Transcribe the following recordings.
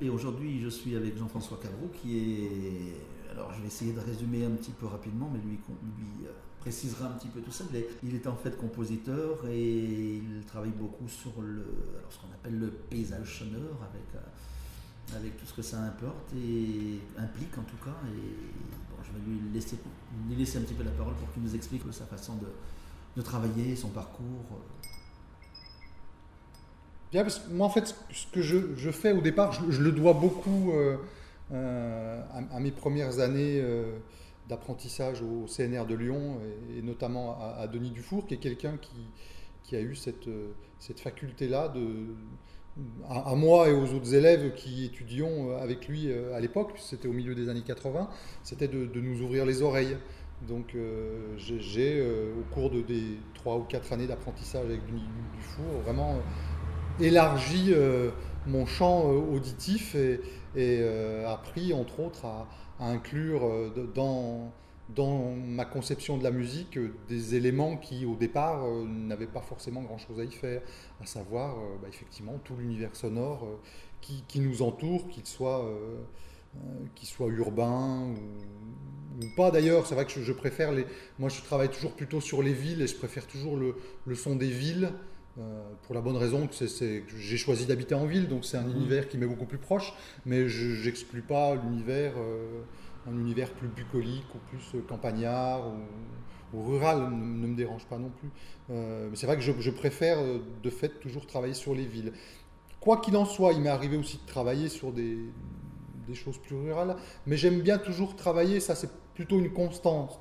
Et aujourd'hui, je suis avec Jean-François Cabrou, qui est. Alors, je vais essayer de résumer un petit peu rapidement, mais lui, lui euh, précisera un petit peu tout ça. Il est, en fait compositeur et il travaille beaucoup sur le, alors ce qu'on appelle le paysage sonore avec, euh, avec tout ce que ça importe et implique en tout cas. Et bon, je vais lui laisser, lui laisser un petit peu la parole pour qu'il nous explique sa façon de, de travailler, son parcours. Moi, en fait, ce que je, fais au départ, je, le dois beaucoup euh, euh, à, mes premières années euh, d'apprentissage au CNR de Lyon, et, notamment à, Denis Dufour, qui est quelqu'un qui, a eu cette, faculté-là de. À, moi et aux autres élèves qui étudions avec lui à l'époque, c'était au milieu des années 80, c'était de, de, nous ouvrir les oreilles. Donc j'ai, au cours de, des trois ou quatre années d'apprentissage avec Denis Dufour, vraiment élargi euh, mon champ euh, auditif et, euh, appris entre autres à, inclure dans, ma conception de la musique des éléments qui au départ n'avaient pas forcément grand-chose à y faire, à savoir bah, effectivement tout l'univers sonore qui, nous entoure, qu'il soit, soit urbain ou, pas d'ailleurs. C'est vrai que je, préfère les. Moi, je travaille toujours plutôt sur les villes et je préfère toujours le, son des villes pour la bonne raison que, j'ai choisi d'habiter en ville, donc c'est un mhm. univers qui m'est beaucoup plus proche, mais je n'exclus pas l'univers, euh, un univers plus bucolique ou plus campagnard ou, rural, ne, me dérange pas non plus. Euh, mais c'est vrai que je, préfère de fait toujours travailler sur les villes. Quoi qu'il en soit, il m'est arrivé aussi de travailler sur des, des choses plus rurales, mais j'aime bien toujours travailler, ça c'est plutôt une constante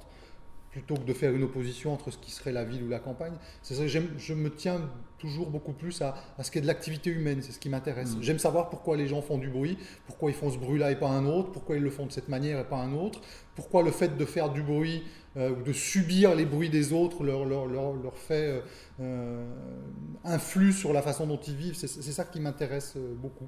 plutôt que de faire une opposition entre ce qui serait la ville ou la campagne. C'est ça, je me tiens toujours beaucoup plus à, ce qui est de l'activité humaine, c'est ce qui m'intéresse. Mm. J'aime savoir pourquoi les gens font du bruit, pourquoi ils font ce bruit-là et pas un autre, pourquoi ils le font de cette manière et pas un autre, pourquoi le fait de faire du bruit euh, ou de subir les bruits des autres leur, leur, leur, fait euh, euh, influe sur la façon dont ils vivent. C'est ça qui m'intéresse beaucoup.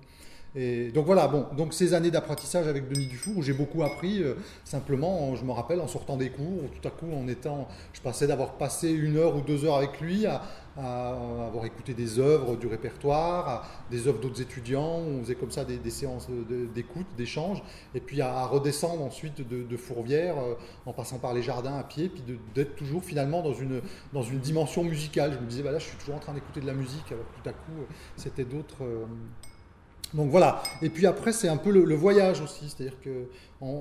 Donc voilà, bon, donc ces années d'apprentissage avec Denis Dufour où j'ai beaucoup appris, euh, simplement, je me rappelle en sortant des cours, tout à coup en étant, je passais d'avoir passé une heure ou deux heures avec lui à, avoir écouté des œuvres du répertoire, des œuvres d'autres étudiants, on faisait comme ça des, séances d'écoute, d'échange, et puis à, redescendre ensuite de, Fourvière euh, en passant par les jardins à pied, puis d'être toujours finalement dans une, dans une dimension musicale. Je me disais, bah là je suis toujours en train d'écouter de la musique, alors tout à coup c'était d'autres... Euh, donc voilà. Et puis après, c'est un peu le, voyage aussi. C'est-à-dire que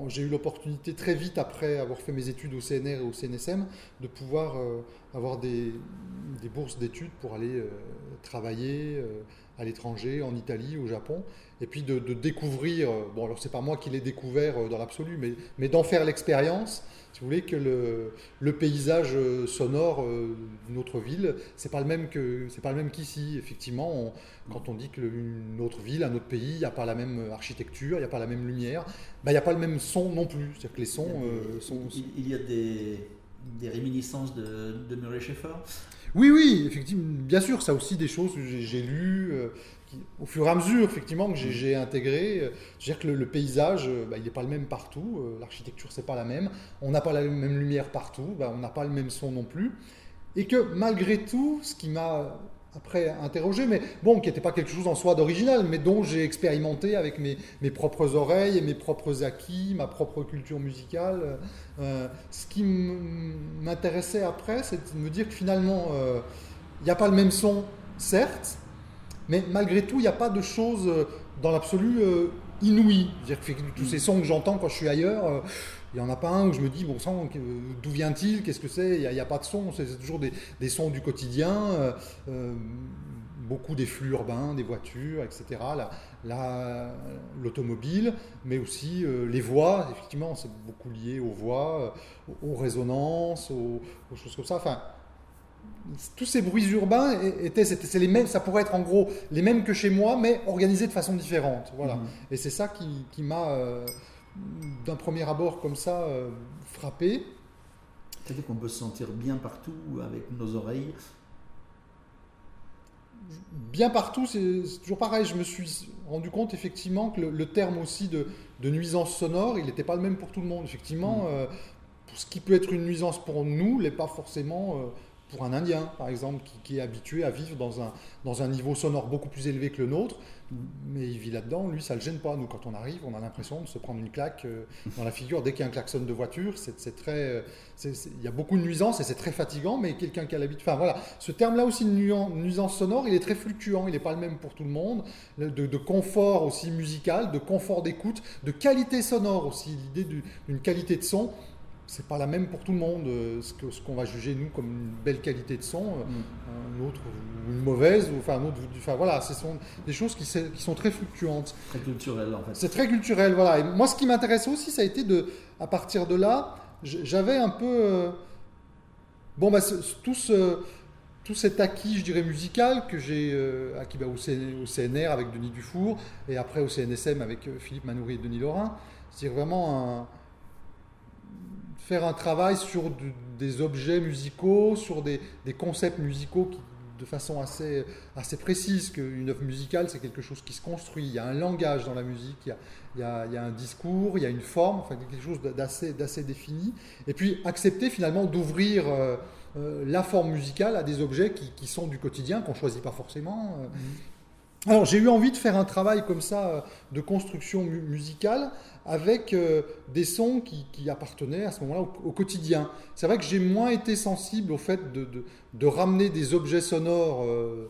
j'ai eu l'opportunité très vite, après avoir fait mes études au CNR et au CNSM, de pouvoir euh, avoir des, bourses d'études pour aller euh, travailler euh, à l'étranger, en Italie, au Japon. Et puis de, découvrir, bon alors c'est pas moi qui l'ai découvert dans l'absolu, mais, mais d'en faire l'expérience si vous voulez, que le, le paysage euh, sonore euh, d'une autre ville, c'est pas le même que c'est pas le même qu'ici. Effectivement, quand on dit qu'une autre ville, un autre pays, il n'y a pas la même architecture, il n'y a pas la même lumière, ben, il n'y a pas le même son non plus. C'est-à-dire que les sons il sont, Il y a des, des réminiscences de, de Murray Schaeffer? Oui, oui, effectivement, bien sûr, ça aussi des choses que j'ai lues, au fur et à mesure, effectivement, que j'ai intégré, euh, je veux dire que le, paysage, euh, bah, il n'est pas le même partout, euh, l'architecture, c'est pas la même, on n'a pas la même lumière partout, bah, on n'a pas le même son non plus, et que malgré tout, ce qui m'a après interrogé, mais bon, qui n'était pas quelque chose en soi d'original, mais dont j'ai expérimenté avec mes, mes, propres oreilles et mes propres acquis, ma propre culture musicale. ce qui m'intéressait après, c'est de me dire que finalement, il n'y a pas le même son, certes, mais malgré tout, il n'y a pas de choses euh, dans l'absolu euh, inouïes. Tous ces sons que j'entends quand je suis ailleurs, euh, il n'y en a pas un où je me dis, bon sang, d'où vient-il Qu'est-ce que c'est? Il n'y a, pas de son, c'est toujours des, sons du quotidien, beaucoup des flux urbains, des voitures, etc. L'automobile, mais aussi les voix, effectivement, c'est beaucoup lié aux voix, aux, résonances, aux, aux, choses comme ça. Enfin, tous ces bruits urbains étaient, c'est les mêmes, ça pourrait être en gros les mêmes que chez moi, mais organisés de façon différente. Voilà. Mhm. Et c'est ça qui, m'a, euh, d'un premier abord comme ça, euh, frappé. C'est-à-dire qu'on peut se sentir bien partout avec nos oreilles. Bien partout, c'est toujours pareil. Je me suis rendu compte effectivement que le, terme aussi de, nuisance sonore, il n'était pas le même pour tout le monde. Effectivement, mhm. euh, ce qui peut être une nuisance pour nous n'est pas forcément pour un Indien, par exemple, qui, est habitué à vivre dans un, dans un niveau sonore beaucoup plus élevé que le nôtre, mais il vit là-dedans, lui, ça ne le gêne pas. Nous, quand on arrive, on a l'impression de se prendre une claque euh, dans la figure. Dès qu'il y a un klaxon de voiture, c'est très, euh, il y a beaucoup de nuisances et c'est très fatigant, mais quelqu'un qui a l'habitude... Enfin voilà, ce terme-là aussi de nuisance sonore, il est très fluctuant, il n'est pas le même pour tout le monde, de, de confort aussi musical, de confort d'écoute, de qualité sonore aussi, l'idée d'une qualité de son c'est pas la même pour tout le monde. Euh, ce qu'on ce qu'on va juger nous comme une belle qualité de son, euh, mm. un autre une mauvaise, ou enfin un autre. Enfin voilà, ce sont des choses qui, qui sont très fluctuantes. Très culturel en fait. C'est très culturel, voilà. Et moi, ce qui m'intéressait aussi, ça a été de, à partir de là, j'avais un peu, euh, bon bah tout ce tout cet acquis, je dirais, musical que j'ai acquis bah, au, CNR avec Denis Dufour et après au CNSM avec Philippe Manoury et Denis Laurin. C'est vraiment un, faire un travail sur des objets musicaux, sur des, concepts musicaux qui, de façon assez, assez précise, qu'une œuvre musicale, c'est quelque chose qui se construit, il y a un langage dans la musique, il y a, il y a, un discours, il y a une forme, enfin quelque chose d'assez défini, et puis accepter finalement d'ouvrir euh, euh, la forme musicale à des objets qui, sont du quotidien, qu'on ne choisit pas forcément. Euh. Mmh. Alors j'ai eu envie de faire un travail comme ça de construction musicale avec euh, des sons qui, appartenaient à ce moment-là au, quotidien. C'est vrai que j'ai moins été sensible au fait de, de, ramener des objets sonores, euh,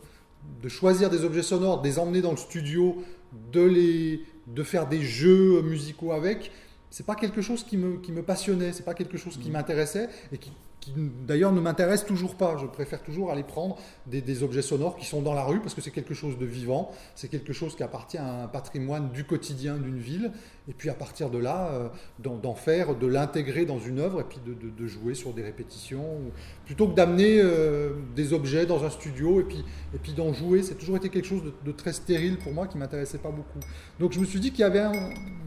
de choisir des objets sonores, de les emmener dans le studio, de, les, de faire des jeux musicaux avec. C'est pas quelque chose qui me, qui me passionnait, c'est pas quelque chose qui mmh. m'intéressait et qui, d'ailleurs ne m'intéresse toujours pas. Je préfère toujours aller prendre des, objets sonores qui sont dans la rue parce que c'est quelque chose de vivant, c'est quelque chose qui appartient à un patrimoine du quotidien d'une ville. Et puis à partir de là, euh, d'en faire, de l'intégrer dans une œuvre et puis de, jouer sur des répétitions. Plutôt que d'amener euh, des objets dans un studio et puis, et puis d'en jouer, c'est toujours été quelque chose de, très stérile pour moi qui m'intéressait pas beaucoup. Donc je me suis dit qu'il y avait un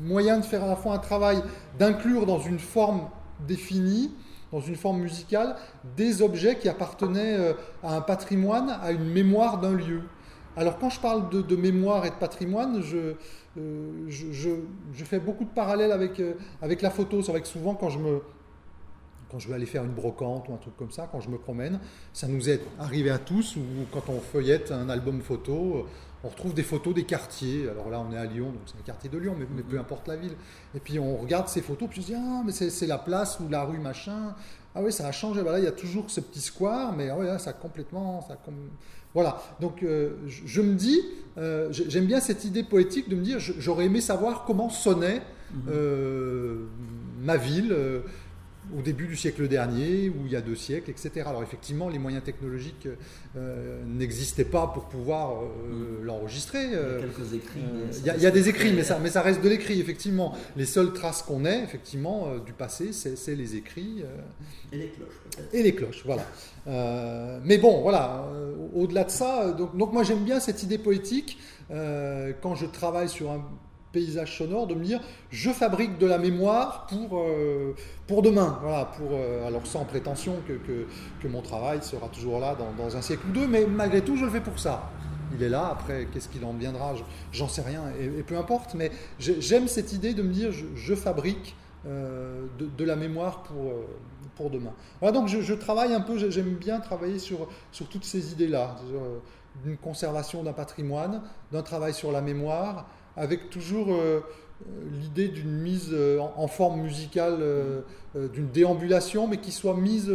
moyen de faire à la fois un travail, d'inclure dans une forme définie, dans une forme musicale, des objets qui appartenaient euh, à un patrimoine, à une mémoire d'un lieu. Alors quand je parle de, mémoire et de patrimoine, je, euh, je, fais beaucoup de parallèles avec, euh, avec la photo. C'est vrai que souvent quand je me, quand je vais aller faire une brocante ou un truc comme ça, quand je me promène, ça nous est arrivé à tous, ou quand on feuillette un album photo, on retrouve des photos des quartiers. Alors là, on est à Lyon, donc c'est un quartier de Lyon, mais, peu importe la ville. Et puis on regarde ces photos, puis on se dit, ah, mais c'est la place ou la rue, machin. Ah oui, ça a changé. Voilà, il y a toujours ce petit square, mais ah ça a complètement. Ça Voilà. Donc euh, je, me dis, euh, j'aime bien cette idée poétique de me dire, j'aurais aimé savoir comment sonnait mhm. euh, ma ville au début du siècle dernier ou il y a deux siècles, etc. Alors effectivement, les moyens technologiques euh, n'existaient pas pour pouvoir euh, mm. l'enregistrer. il y a euh, quelques écrits. il, y a, des écrits, mais ça, mais ça reste de l'écrit, effectivement. Les seules traces qu'on ait, effectivement, du passé, c'est les écrits. et les cloches, peut-être. Et les cloches, voilà. mais bon, voilà, au-delà de ça, donc, donc moi j'aime bien cette idée poétique quand je travaille sur un paysage sonore, de me dire je fabrique de la mémoire pour, euh, pour demain. Voilà, pour, euh, alors sans prétention que, que, mon travail sera toujours là dans, un siècle ou deux, mais malgré tout, je le fais pour ça. Il est là, après, qu'est-ce qu'il en deviendra? J'en sais rien, et, peu importe, mais j'aime cette idée de me dire je, fabrique euh, de, la mémoire pour, pour demain. Voilà, donc je, travaille un peu, j'aime bien travailler sur, sur toutes ces idées-là, d'une conservation d'un patrimoine, d'un travail sur la mémoire, avec toujours euh, euh, l'idée d'une mise euh, en, forme musicale, d'une déambulation, mais qui soit mise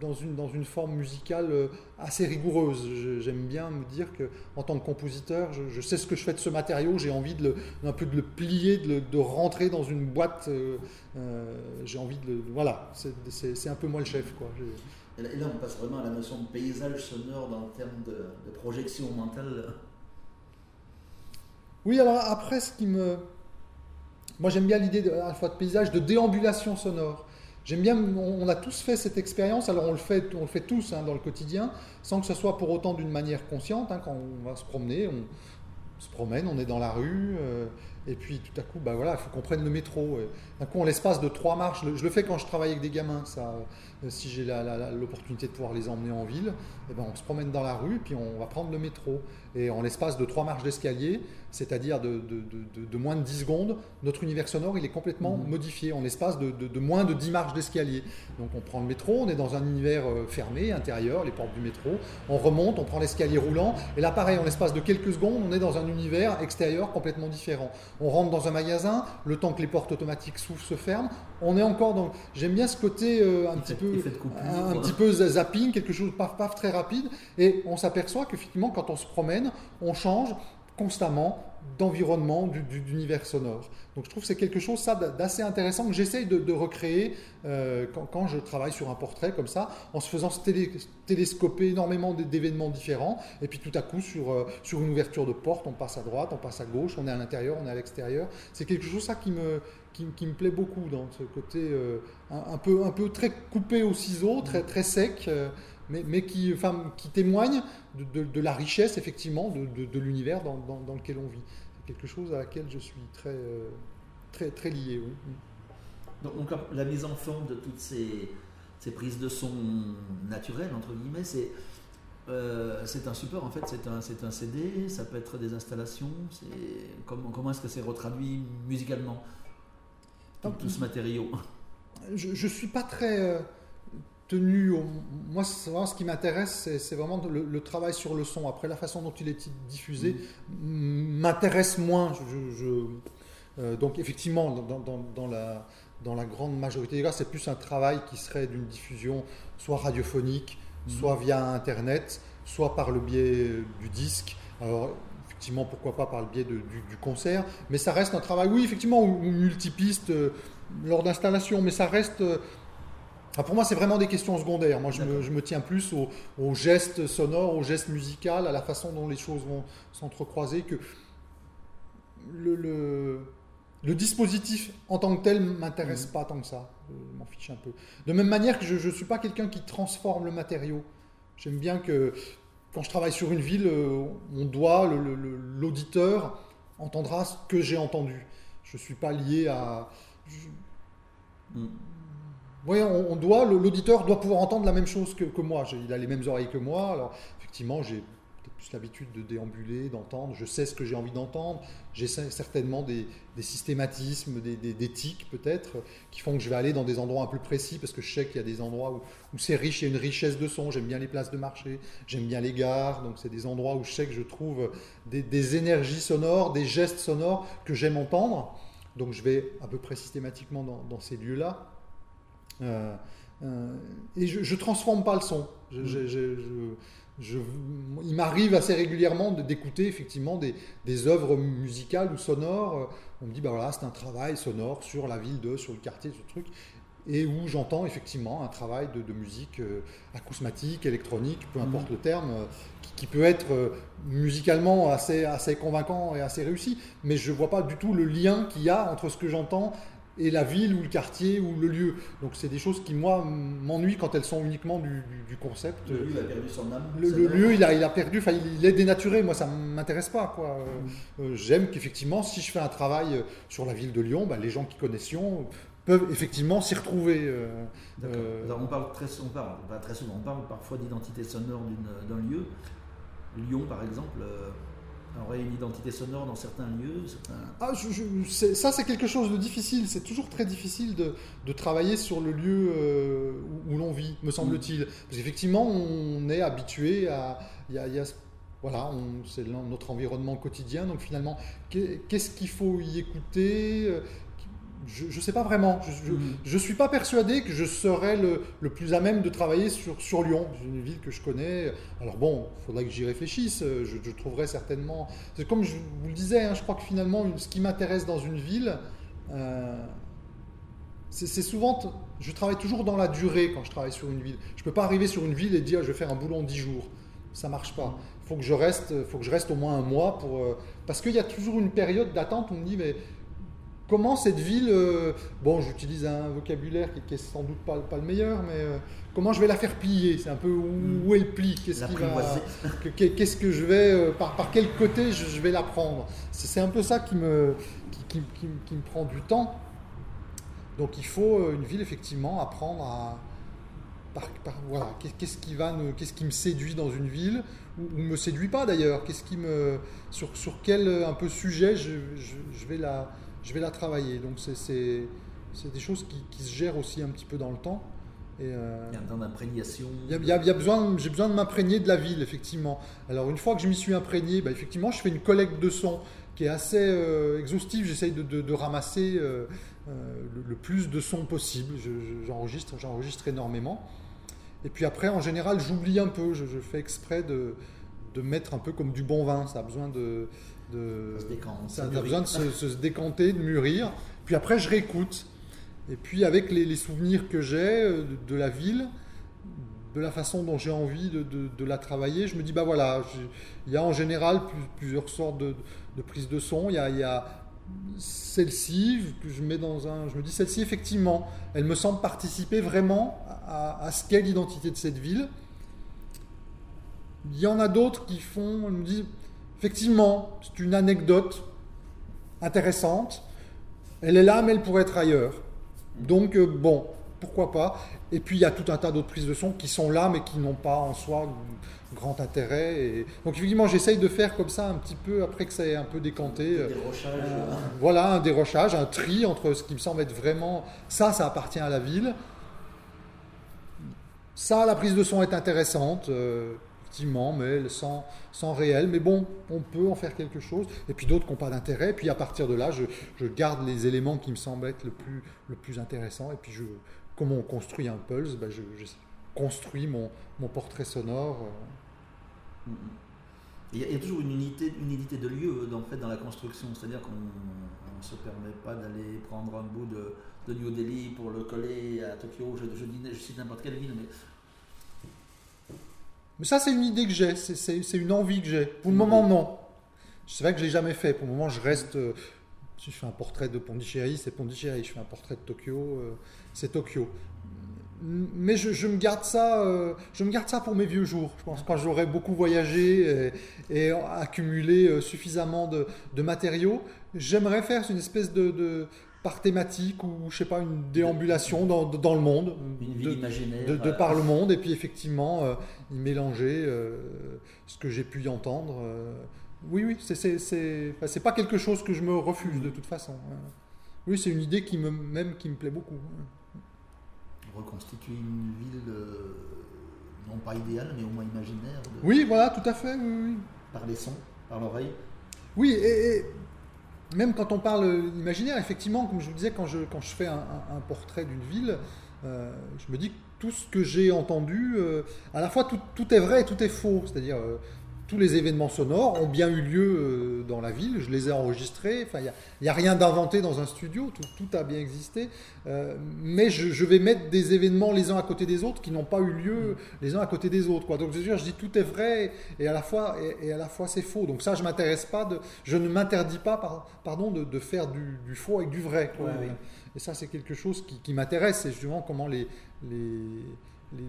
dans une, dans une forme musicale assez rigoureuse. J'aime bien me dire que en tant que compositeur, je, sais ce que je fais de ce matériau, j'ai envie de le, un peu de le plier, de, de rentrer dans une boîte. j'ai envie de le, voilà, c'est un peu moi le chef quoi. Et là, on passe vraiment à la notion de paysage sonore dans le terme de projection mentale. Oui, alors après, ce qui me. Moi, j'aime bien l'idée à la fois de paysage, de déambulation sonore. J'aime bien, on, a tous fait cette expérience, alors on le fait, on le fait tous hein, dans le quotidien, sans que ce soit pour autant d'une manière consciente. Hein, quand on va se promener, on se promène, on est dans la rue, euh, et puis tout à coup, bah voilà, il faut qu'on prenne le métro. D'un coup, en l'espace de trois marches, je le fais quand je travaille avec des gamins, ça, euh, si j'ai l'opportunité de pouvoir les emmener en ville, et eh ben on se promène dans la rue, puis on va prendre le métro. Et en l'espace de trois marches d'escalier, c'est-à-dire de, de, moins de 10 secondes, notre univers sonore il est complètement mhm. modifié en l'espace de, moins de 10 marches d'escalier. Donc on prend le métro, on est dans un univers euh, fermé, intérieur, les portes du métro, on remonte, on prend l'escalier roulant, et là pareil, en l'espace de quelques secondes, on est dans un univers extérieur complètement différent. On rentre dans un magasin, le temps que les portes automatiques s'ouvrent, se ferment, on est encore dans... J'aime bien ce côté euh, un, petit, peu, un, petit peu zapping, quelque chose paf paf très rapide, et on s'aperçoit qu'effectivement quand on se promène, on change, constamment d'environnement, d'univers sonore. Donc je trouve que c'est quelque chose ça d'assez intéressant que j'essaye de, recréer euh, quand, je travaille sur un portrait comme ça, en se faisant télescoper énormément d'événements différents. Et puis tout à coup, sur, euh, sur une ouverture de porte, on passe à droite, on passe à gauche, on est à l'intérieur, on est à l'extérieur. C'est quelque chose ça qui me, qui, me plaît beaucoup dans ce côté euh, un, peu, un peu très coupé au ciseau, très, très sec mais, qui, enfin, qui témoigne de, la richesse, effectivement, de, l'univers dans, lequel on vit. C'est quelque chose à laquelle je suis très, euh, très, très lié. Donc, la mise en forme de toutes ces, ces prises de son naturelles, entre guillemets, c'est. Euh, c'est un support en fait, c'est un, c'est un CD, ça peut être des installations. Comment, comment est-ce que c'est retraduit musicalement tout, ce matériau? Je ne suis pas très euh, tenu. Moi, ce qui m'intéresse, c'est vraiment le, travail sur le son. Après, la façon dont il est diffusé mm. m'intéresse moins. Je, euh, donc, effectivement, dans, la, dans la grande majorité des cas, c'est plus un travail qui serait d'une diffusion soit radiophonique, mm. soit via Internet, soit par le biais du disque. Alors, effectivement, pourquoi pas par le biais du, concert, mais ça reste un travail, oui, effectivement, multipiste euh, lors d'installation, mais ça reste euh, pour moi, c'est vraiment des questions secondaires. Moi, je me, tiens plus aux, gestes sonores, aux gestes musicaux, à la façon dont les choses vont s'entrecroiser, que le, le, dispositif en tant que tel m'intéresse mmh. pas tant que ça. Je m'en fiche un peu. De même manière que je ne suis pas quelqu'un qui transforme le matériau. J'aime bien que quand je travaille sur une ville, euh, on doit, l'auditeur entendra ce que j'ai entendu. Je ne suis pas lié à... Mmh. Oui, on, doit, l'auditeur doit pouvoir entendre la même chose que, moi. Il a les mêmes oreilles que moi. Alors, effectivement, j'ai plus l'habitude de déambuler, d'entendre. Je sais ce que j'ai envie d'entendre. J'ai certainement des, systématismes, des, des, tics peut-être, qui font que je vais aller dans des endroits un peu précis parce que je sais qu'il y a des endroits où, c'est riche, il y a une richesse de son. J'aime bien les places de marché, j'aime bien les gares. Donc, c'est des endroits où je sais que je trouve des, énergies sonores, des gestes sonores que j'aime entendre. Donc, je vais à peu près systématiquement dans ces lieux-là. Euh, euh, et je ne transforme pas le son. Je, il m'arrive assez régulièrement d'écouter effectivement des, des, œuvres musicales ou sonores. On me dit, bah voilà, c'est un travail sonore sur la ville de, sur le quartier, ce truc. Et où j'entends effectivement un travail de, musique euh, acousmatique, électronique, peu importe mmh. le terme, qui, peut être musicalement assez, assez convaincant et assez réussi. Mais je vois pas du tout le lien qu'il y a entre ce que j'entends et la ville ou le quartier ou le lieu. Donc c'est des choses qui, moi, m'ennuient quand elles sont uniquement du, concept. Le lieu a perdu son âme. Le, lieu, il a, il a perdu, enfin, il, est dénaturé. Moi, ça ne m'intéresse pas. quoi. Mm. Euh, j'aime qu'effectivement, si je fais un travail euh, sur la ville de Lyon, bah, les gens qui connaissent Lyon peuvent effectivement s'y retrouver. Euh, on parle très, on parle, pas très souvent, on parle parfois d'identité sonore d'un lieu. Lyon, par exemple, aurait une identité sonore dans certains lieux Ah, ça, c'est quelque chose de difficile. C'est toujours très difficile de, travailler sur le lieu euh, où, l'on vit, me semble-t-il. Parce qu'effectivement, on est habitué à. Voilà, c'est notre environnement quotidien. Donc finalement, qu'est-ce qu'il faut y écouter? Je ne sais pas vraiment. Je ne mm. suis pas persuadé que je serais le, le, plus à même de travailler sur, sur Lyon. C'est une ville que je connais. Alors bon, il faudrait que j'y réfléchisse. Je, je, trouverai certainement... Comme je vous le disais, hein, je crois que finalement, ce qui m'intéresse dans une ville, euh, c'est souvent... Je travaille toujours dans la durée quand je travaille sur une ville. Je ne peux pas arriver sur une ville et dire je vais faire un boulot en 10 jours. Ça ne marche pas. Il faut que je reste, faut que je reste au moins un mois pour... Euh, parce qu'il y a toujours une période d'attente où on me dit mais comment cette ville, euh, bon, j'utilise un vocabulaire qui, n'est sans doute pas, pas le meilleur, mais euh, comment je vais la faire plier? C'est un peu où, hmm. elle plie? Qu'est-ce qu'est-ce que je vais, euh, par, par quel côté je, vais la prendre? C'est un peu ça qui me, qui, qui, me prend du temps. Donc il faut une ville effectivement apprendre à, voilà, qu'est-ce qui va, qu'est-ce qui me séduit dans une ville ou, ou me séduit pas d'ailleurs. Qu'est-ce qui me, sur, sur quel un peu sujet je, je, vais la, je vais la travailler. Donc c'est des choses qui, qui, se gèrent aussi un petit peu dans le temps. Et euh, il y a un temps d'imprégnation. Il y a, y a besoin, j'ai besoin de m'imprégner de la ville, effectivement. Alors une fois que je m'y suis imprégné, bah, effectivement, je fais une collecte de sons qui est assez euh, exhaustive. J'essaye de, de, ramasser euh, le, le, plus de sons possible. J'enregistre, j'enregistre énormément. Et puis après, en général, j'oublie un peu. Je, fais exprès de, de, mettre un peu comme du bon vin. Ça a besoin de, de ça, a besoin de se, se, décanter, de mûrir. Puis après, je réécoute. Et puis avec les, les souvenirs que j'ai euh, de, la ville, de la façon dont j'ai envie de, de, la travailler, je me dis, bah voilà, il y a en général plusieurs sortes de, prises de son. Il y a, celle-ci que je mets dans un. Je me dis celle-ci effectivement, elle me semble participer vraiment à, ce qu'est l'identité de cette ville. Il y en a d'autres qui font, elles me disent effectivement, c'est une anecdote intéressante. Elle est là, mais elle pourrait être ailleurs. Donc euh, bon, pourquoi pas. Et puis il y a tout un tas d'autres prises de son qui sont là, mais qui n'ont pas en soi grand intérêt. Et... Donc effectivement, j'essaye de faire comme ça un petit peu, après que ça ait un peu décanté. Euh, euh, voilà, un dérochage, un tri entre ce qui me semble être vraiment... Ça, ça appartient à la ville. Ça, la prise de son est intéressante, euh, effectivement, mais sans, sans réel. Mais bon, on peut en faire quelque chose. Et puis d'autres qui n'ont pas d'intérêt. Puis à partir de là, je, je, garde les éléments qui me semblent être le plus, le plus intéressant. Et puis, je, comme on construit un pulse, ben je, construis mon, mon portrait sonore. Il y, a, toujours une unité, une unité de lieu en fait, dans la construction, c'est-à-dire qu'on ne se permet pas d'aller prendre un bout de, de, New Delhi pour le coller à Tokyo, je, je, je cite n'importe quelle ville, mais... Mais ça, c'est une idée que j'ai, c'est une envie que j'ai. Pour le moment, non. C'est vrai que je l'ai jamais fait. Pour le moment, je reste. Euh, si je fais un portrait de Pondichéry, c'est Pondichéry. Je fais un portrait de Tokyo, euh, c'est Tokyo mais je, me garde ça, euh, je me garde ça pour mes vieux jours. Je pense quand j'aurai beaucoup voyagé et, accumulé suffisamment de, matériaux, j'aimerais faire une espèce de, par thématique ou je sais pas une déambulation dans, le monde, de, de, par le monde et puis effectivement euh, y mélanger ce que j'ai pu y entendre. oui, oui, c'est c'est pas quelque chose que je me refuse de toute façon. Oui, c'est une idée qui me même qui me plaît beaucoup reconstituer une ville euh, non pas idéale, mais au moins imaginaire. oui, voilà, tout à fait. Oui, Par les sons, par l'oreille. Oui, et, même quand on parle imaginaire, effectivement, comme je vous disais, quand je, quand je fais un, portrait d'une ville, euh, je me dis que tout ce que j'ai entendu, euh, à la fois tout, tout, est vrai et tout est faux. C'est-à-dire, tous les événements sonores ont bien eu lieu euh, dans la ville, je les ai enregistrés, enfin, il n'y a, rien d'inventé dans un studio, tout, a bien existé, euh, mais je, vais mettre des événements les uns à côté des autres qui n'ont pas eu lieu les uns à côté des autres. Quoi. Donc je, je dis tout est vrai et à la fois, et, à la fois c'est faux. Donc ça, je m'intéresse pas, de, je ne m'interdis pas pardon, de, faire du, faux avec du vrai. Et ça, c'est quelque chose qui, m'intéresse, c'est justement comment les, les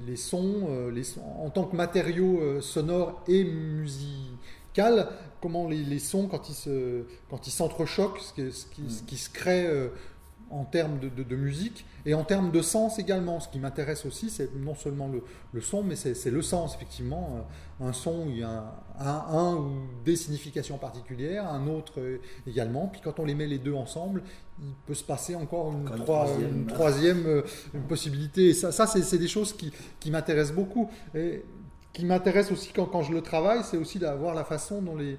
les, sons, euh, les sons, en tant que matériau euh, sonore et musical, comment les, sons, quand ils, se, quand ils s'entrechoquent, ce, qui, ce, qui, ce qui se crée euh, en termes de, musique et en termes de sens également. Ce qui m'intéresse aussi, c'est non seulement le, son, mais c'est le sens, effectivement. Un son, il y a un, ou des significations particulières, un autre également. Puis quand on les met les deux ensemble, il peut se passer encore une, troisième, euh, possibilité. Et ça, ça c'est des choses qui, qui m'intéressent beaucoup. Et qui m'intéresse aussi quand, quand je le travaille, c'est aussi d'avoir la façon dont les,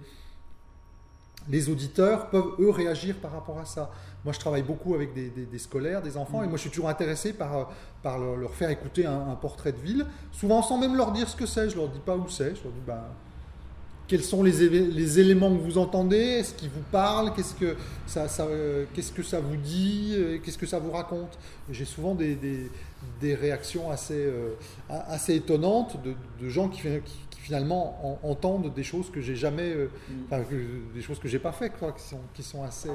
les auditeurs peuvent, eux, réagir par rapport à ça. Moi, je travaille beaucoup avec des, scolaires, des enfants, et moi, je suis toujours intéressé par, par leur, faire écouter un, portrait de ville, souvent sans même leur dire ce que c'est. Je leur dis pas où c'est. Je leur dis, ben, quels sont les, les, éléments que vous entendez? Est-ce qu'ils vous parlent? Qu'est-ce que ça, ça euh, qu'est-ce que ça vous dit? Qu'est-ce que ça vous raconte? J'ai souvent des, des, réactions assez, euh, assez étonnantes de, de gens qui, qui, finalement entendent des choses que j'ai jamais, euh, mm. des choses que j'ai pas fait, quoi, qui sont, qui sont assez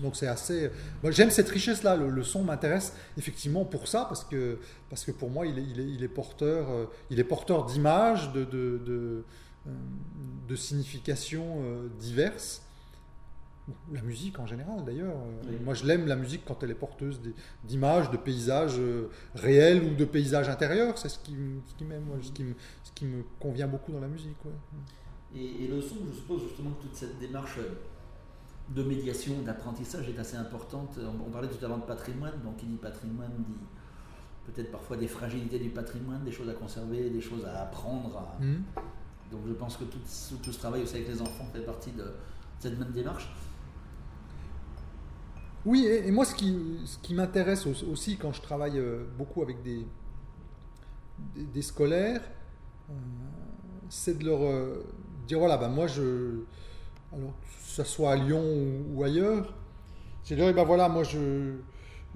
donc c'est assez. Moi, j'aime cette richesse-là. Le, son m'intéresse effectivement pour ça parce que parce que pour moi il est, il est, il est porteur euh, il est porteur d'images de de, de, euh, de significations euh, diverses. La musique en général d'ailleurs. Moi je l'aime la musique quand elle est porteuse d'images, de paysages réels ou de paysages intérieurs. C'est ce qui, ce qui m'aime, ce, qui me, ce qui me convient beaucoup dans la musique. Et, le son, je suppose justement que toute cette démarche de médiation, d'apprentissage est assez importante. On, parlait tout à l'heure de patrimoine, donc qui dit patrimoine dit peut-être parfois des fragilités du patrimoine, des choses à conserver, des choses à apprendre. Mmh. Donc je pense que tout, tout, ce travail aussi avec les enfants fait partie de cette même démarche. Oui, et, moi ce qui, m'intéresse aussi quand je travaille euh, beaucoup avec des, scolaires, euh, c'est de leur euh, dire voilà, ben moi je. Alors, que ce soit à Lyon ou, ailleurs, c'est de dire, eh ben voilà, moi je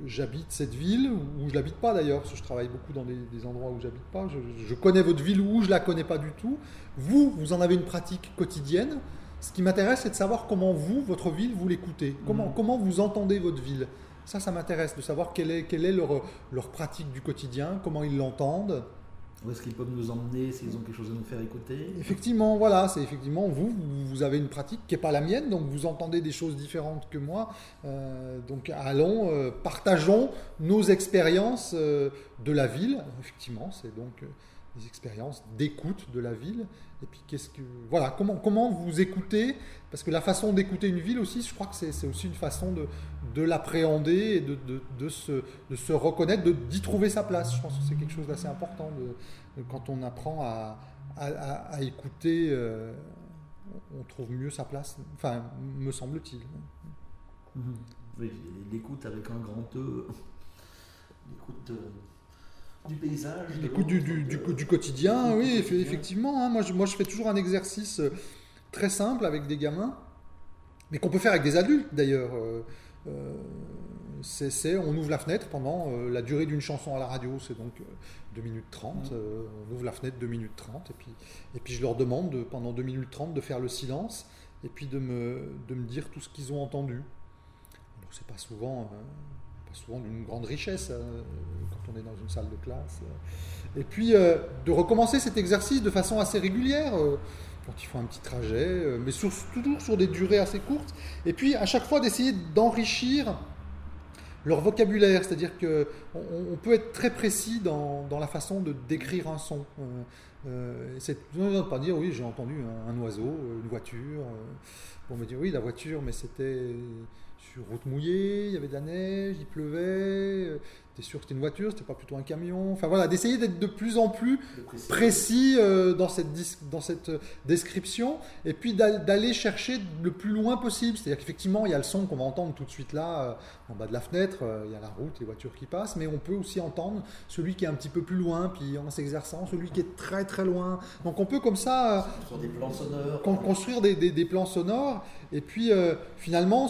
j'habite cette ville, ou je l'habite pas d'ailleurs, parce que je travaille beaucoup dans des, endroits où j'habite pas. Je, connais votre ville ou je la connais pas du tout. Vous, vous en avez une pratique quotidienne. Ce qui m'intéresse, c'est de savoir comment vous, votre ville, vous l'écoutez. Comment, mmh. comment vous entendez votre ville. Ça, ça m'intéresse de savoir quelle est, quelle est leur, leur pratique du quotidien, comment ils l'entendent. Où est-ce qu'ils peuvent nous emmener s'ils ont quelque chose à nous faire écouter? Effectivement, voilà, c'est effectivement vous, vous avez une pratique qui n'est pas la mienne, donc vous entendez des choses différentes que moi. Euh, donc allons, euh, partageons nos expériences euh, de la ville. Effectivement, c'est donc des expériences d'écoute de la ville. Et puis qu'est-ce que voilà comment comment vous écoutez? Parce que la façon d'écouter une ville aussi, je crois que c'est aussi une façon de, de l'appréhender et de, de, de, se, de se reconnaître, d'y trouver sa place. Je pense que c'est quelque chose d'assez important quand on apprend à, à, écouter, euh, on trouve mieux sa place. Enfin, me semble-t-il. Mhm. l'écoute avec un grand E. L'écoute. Euh, du paysage. Du, du, du, quotidien, oui, effectivement. Hein. moi, je, moi, je fais toujours un exercice euh, très simple avec des gamins, mais qu'on peut faire avec des adultes d'ailleurs. Euh, euh, c'est, on ouvre la fenêtre pendant la durée d'une chanson à la radio, c'est donc 2 minutes 30. Mmh. on ouvre la fenêtre 2 minutes 30, et puis, et puis je leur demande de, pendant 2 minutes 30 de faire le silence, et puis de me, de me dire tout ce qu'ils ont entendu. Alors, c'est pas souvent souvent d'une grande richesse euh, quand on est dans une salle de classe. Et puis euh, de recommencer cet exercice de façon assez régulière euh, quand ils font un petit trajet, mais toujours sur des durées assez courtes. Et puis à chaque fois d'essayer d'enrichir leur vocabulaire, c'est-à-dire que on, peut être très précis dans, dans, la façon de décrire un son. Euh, c'est pas dire oui j'ai entendu un, oiseau, une voiture. on me dit oui la voiture, mais c'était sur route mouillée, il y avait de la neige, il pleuvait, T'es sûr que c'était une voiture, c'était pas plutôt un camion Enfin voilà, d'essayer d'être de plus en plus précis, euh, dans, cette, dans cette euh, description, et puis d'aller chercher le plus loin possible. C'est-à-dire qu'effectivement, il y a le son qu'on va entendre tout de suite là, euh, en bas de la fenêtre, il y a la route, les voitures qui passent, mais on peut aussi entendre celui qui est un petit peu plus loin, puis en s'exerçant, celui qui est très très loin. Donc on peut comme ça des plans sonores. construire des, des, plans sonores, et puis finalement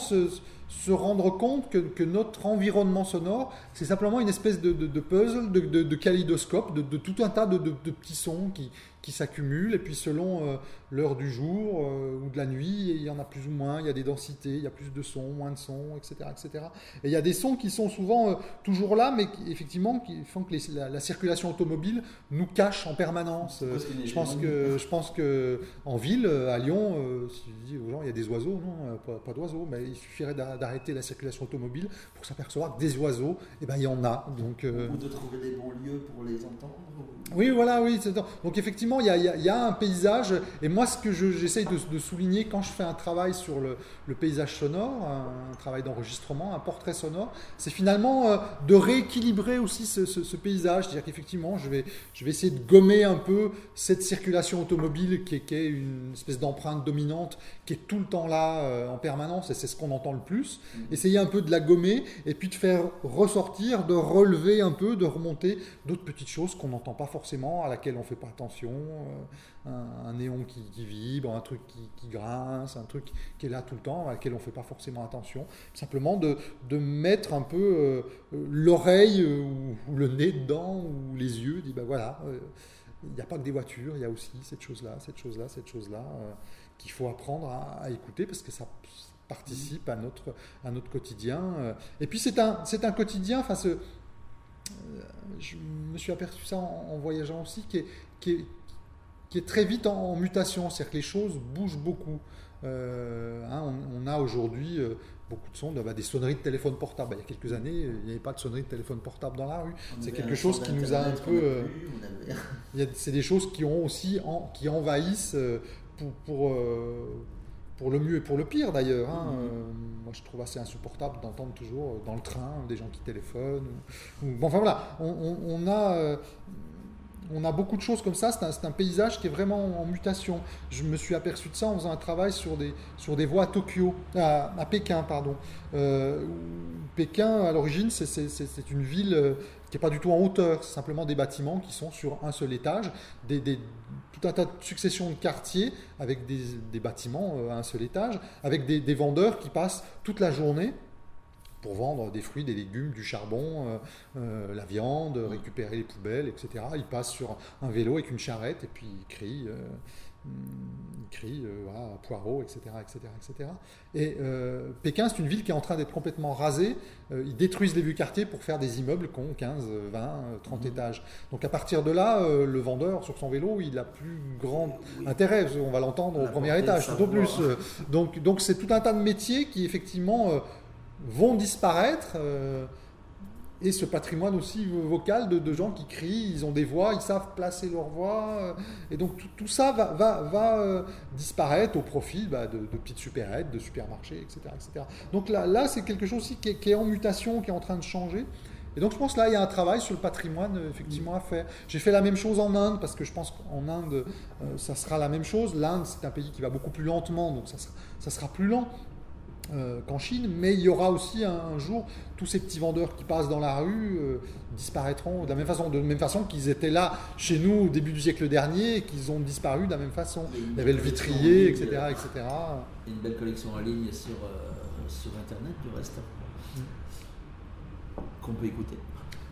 se rendre compte que, notre environnement sonore, c'est simplement une espèce de, puzzle, de, de, de, tout un tas de, petits sons qui, qui s'accumulent, et puis selon euh, l'heure du jour euh, ou de la nuit, il y en a plus ou moins, il y a des densités, il y a plus de sons, moins de sons, etc. etc. Et il y a des sons qui sont souvent euh, toujours là, mais qui, effectivement qui font que la, circulation automobile nous cache en permanence. je, pense que, je pense que en ville, à Lyon, si je dis aux gens il y a des oiseaux, non, pas, d'oiseaux, mais il suffirait d'arrêter la circulation automobile pour s'apercevoir que des oiseaux, et eh ben, il y en a. Donc, Ou de trouver des bons lieux pour les entendre. Oui, voilà, oui. Donc effectivement, il y, a, un paysage. Et moi, ce que j'essaye de, souligner quand je fais un travail sur le, paysage sonore, un, travail d'enregistrement, un portrait sonore, c'est finalement euh, de rééquilibrer aussi ce, paysage. C'est-à-dire qu'effectivement, je vais, je vais essayer de gommer un peu cette circulation automobile qui est, une espèce d'empreinte dominante qui est tout le temps là euh, en permanence et c'est ce qu'on entend le plus. Mmh. Essayer un peu de la gommer et puis de faire ressortir, de relever un peu, de remonter d'autres petites choses qu'on n'entend pas forcément, à laquelle on ne fait pas attention. Euh, un, néon qui, vibre, un truc qui, grince, un truc qui est là tout le temps, à laquelle on ne fait pas forcément attention. Simplement de, de mettre un peu euh, l'oreille ou, le nez dedans ou les yeux, dit ben voilà, il n'y a pas que des voitures, il y a aussi cette chose-là, cette chose-là, cette chose-là qu'il faut apprendre à, écouter parce que ça participe à notre, à notre quotidien. Et puis c'est un, un quotidien, enfin je me suis aperçu ça en, voyageant aussi, qui qui est, qui est très vite en, mutation, c'est-à-dire que les choses bougent beaucoup. Hein, on, a aujourd'hui beaucoup de sons, bah, des sonneries de téléphone portable. Il y a quelques années, il n'y avait pas de sonnerie de téléphone portable dans la rue. C'est quelque chose qui nous a un peu. c'est des choses qui ont aussi qui envahissent pour, pour, pour le mieux et pour le pire d'ailleurs. Hein. Mm-hmm. Euh, moi, je trouve assez insupportable d'entendre toujours euh, dans le train des gens qui téléphonent. Bon, enfin voilà, on, a, euh, on a beaucoup de choses comme ça. C'est un, paysage qui est vraiment en mutation. Je me suis aperçu de ça en faisant un travail sur des, voies à Tokyo, à, Pékin, pardon. Pékin, à l'origine, c'est une ville qui n'est pas du tout en hauteur, c'est simplement des bâtiments qui sont sur un seul étage, tout un tas de successions de quartiers avec des, bâtiments euh, à un seul étage, avec des, vendeurs qui passent toute la journée pour vendre des fruits, des légumes, du charbon, euh, euh, la viande, récupérer les poubelles, etc. Ils passent sur un vélo avec une charrette et puis ils crient il crie, euh, voilà, poireaux, etc. etc., etc. Et euh, Pékin, c'est une ville qui est en train d'être complètement rasée. Euh, ils détruisent les vieux quartiers pour faire des immeubles qui ont 15, 20, 30 étages. Donc à partir de là, le vendeur sur son vélo, il a plus grand intérêt. On va l'entendre au premier étage, tout au plus. donc donc c'est tout un tas de métiers qui effectivement vont disparaître et ce patrimoine aussi vocal de, gens qui crient, ils ont des voix, ils savent placer leur voix. Euh, et donc tout, ça va, va, va euh, disparaître au profit bah, de, petites supérettes, de supermarchés, etc. etc. Donc là, là c'est quelque chose aussi qui est, en mutation, qui est en train de changer. Et donc je pense là, il y a un travail sur le patrimoine euh, effectivement à faire. J'ai fait la même chose en Inde, parce que je pense qu'en Inde, ça sera la même chose. L'Inde, c'est un pays qui va beaucoup plus lentement, donc ça sera, ça sera plus lent. Euh, qu'en Chine, mais il y aura aussi un, jour tous ces petits vendeurs qui passent dans la rue euh, disparaîtront de la même façon, de la même façon qu'ils étaient là chez nous au début du siècle dernier et qu'ils ont disparu de la même façon. Il y avait le vitrier, etc., etc. Il y a une belle collection en ligne sur, euh, sur Internet du reste qu'on peut écouter.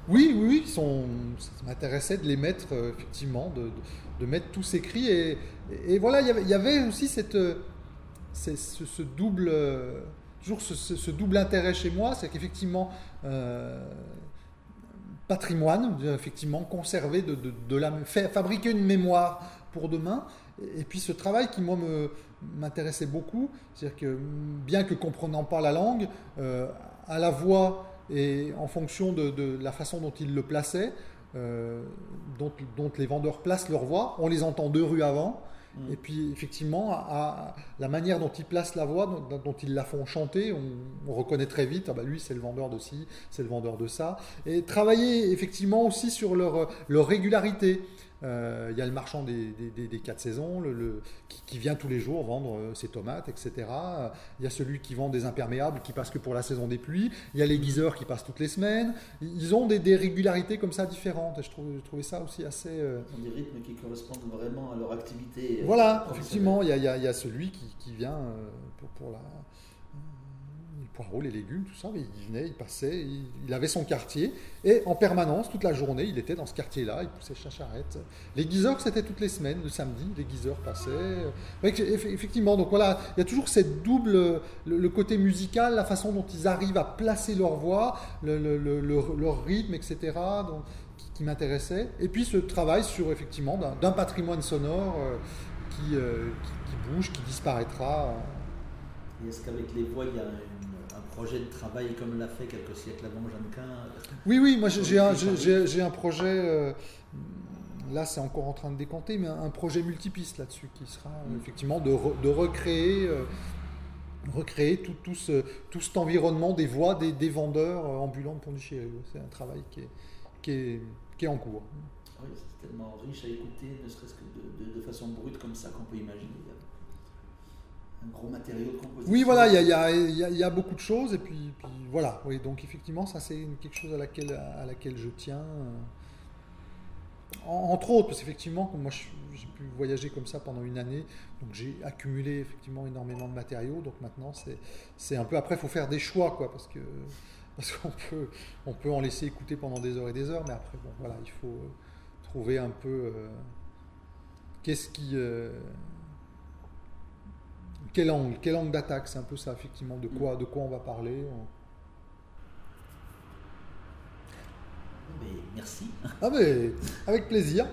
Oui, oui, oui, sont, ça m'intéressait de les mettre, effectivement, de, de, mettre tous ces cris. Et, et, voilà, il y avait aussi cette, c'est ce, double, euh, toujours ce, double intérêt chez moi, c'est qu'effectivement, euh, patrimoine, effectivement, conserver, de, fabriquer une mémoire pour demain, et, puis ce travail qui, moi, m'intéressait beaucoup, c'est-à-dire que bien que comprenant pas la langue, euh, à la voix et en fonction de, la façon dont il le plaçait, dont, dont, les vendeurs placent leur voix, on les entend deux rues avant, et puis, effectivement, à, la manière dont ils placent la voix, dont, ils la font chanter, on, reconnaît très vite, ah bah lui, c'est le vendeur de ci, c'est le vendeur de ça. Et travailler, effectivement, aussi sur leur, leur régularité. Euh, il y a le marchand des, des, quatre saisons le, qui, vient tous les jours vendre euh, ses tomates, etc. Il y a celui qui vend des imperméables qui passe que pour la saison des pluies. Il y a les guiseurs qui passent toutes les semaines. Ils ont des, régularités comme ça différentes. Et je, trouvais ça aussi assez. Euh... Des rythmes qui correspondent vraiment à leur activité. Voilà, effectivement, il y, a, il y, a, celui qui, qui vient pour, pour la poireaux, les légumes, tout ça. Mais il venait, il passait, il, avait son quartier. Et en permanence, toute la journée, il était dans ce quartier-là, il poussait sa charrette. Les guiseurs, c'était toutes les semaines, le samedi, les guiseurs passaient. Effectivement, donc voilà, il y a toujours cette double, le, côté musical, la façon dont ils arrivent à placer leur voix, leur rythme, etc. Qui, m'intéressait. Et puis ce travail sur, effectivement, d'un patrimoine sonore euh, euh, qui, qui, bouge, qui disparaîtra. est-ce qu'avec les voix, il y a projet de travail comme l'a fait quelques siècles avant Jeannequin Oui, oui, moi j'ai un, un, projet, euh, là c'est encore en train de décanter, mais un, projet multipiste là-dessus qui sera euh, mm. effectivement de, de recréer, euh, recréer tout, tout, ce, tout cet environnement des voix des, des vendeurs ambulants de Pondichéry. C'est un travail qui est, qui est, qui est en cours. Oui, c'est tellement riche à écouter, ne serait-ce que de, de, façon brute comme ça qu'on peut imaginer gros matériau de composition. Oui, voilà, il y a, beaucoup de choses, et puis, voilà. Oui, donc effectivement, ça c'est quelque chose à laquelle, je tiens. entre autres, parce qu'effectivement, moi j'ai pu voyager comme ça pendant une année, donc j'ai accumulé effectivement énormément de matériaux, donc maintenant c'est un peu. Après, il faut faire des choix, quoi, parce que parce qu'on peut, on peut en laisser écouter pendant des heures et des heures, mais après, bon, voilà, il faut trouver un peu euh, qu'est-ce qui. Euh, quel angle, quel angle d'attaque, c'est un peu ça effectivement, de quoi, de quoi on va parler. Mais merci. Ah mais avec plaisir.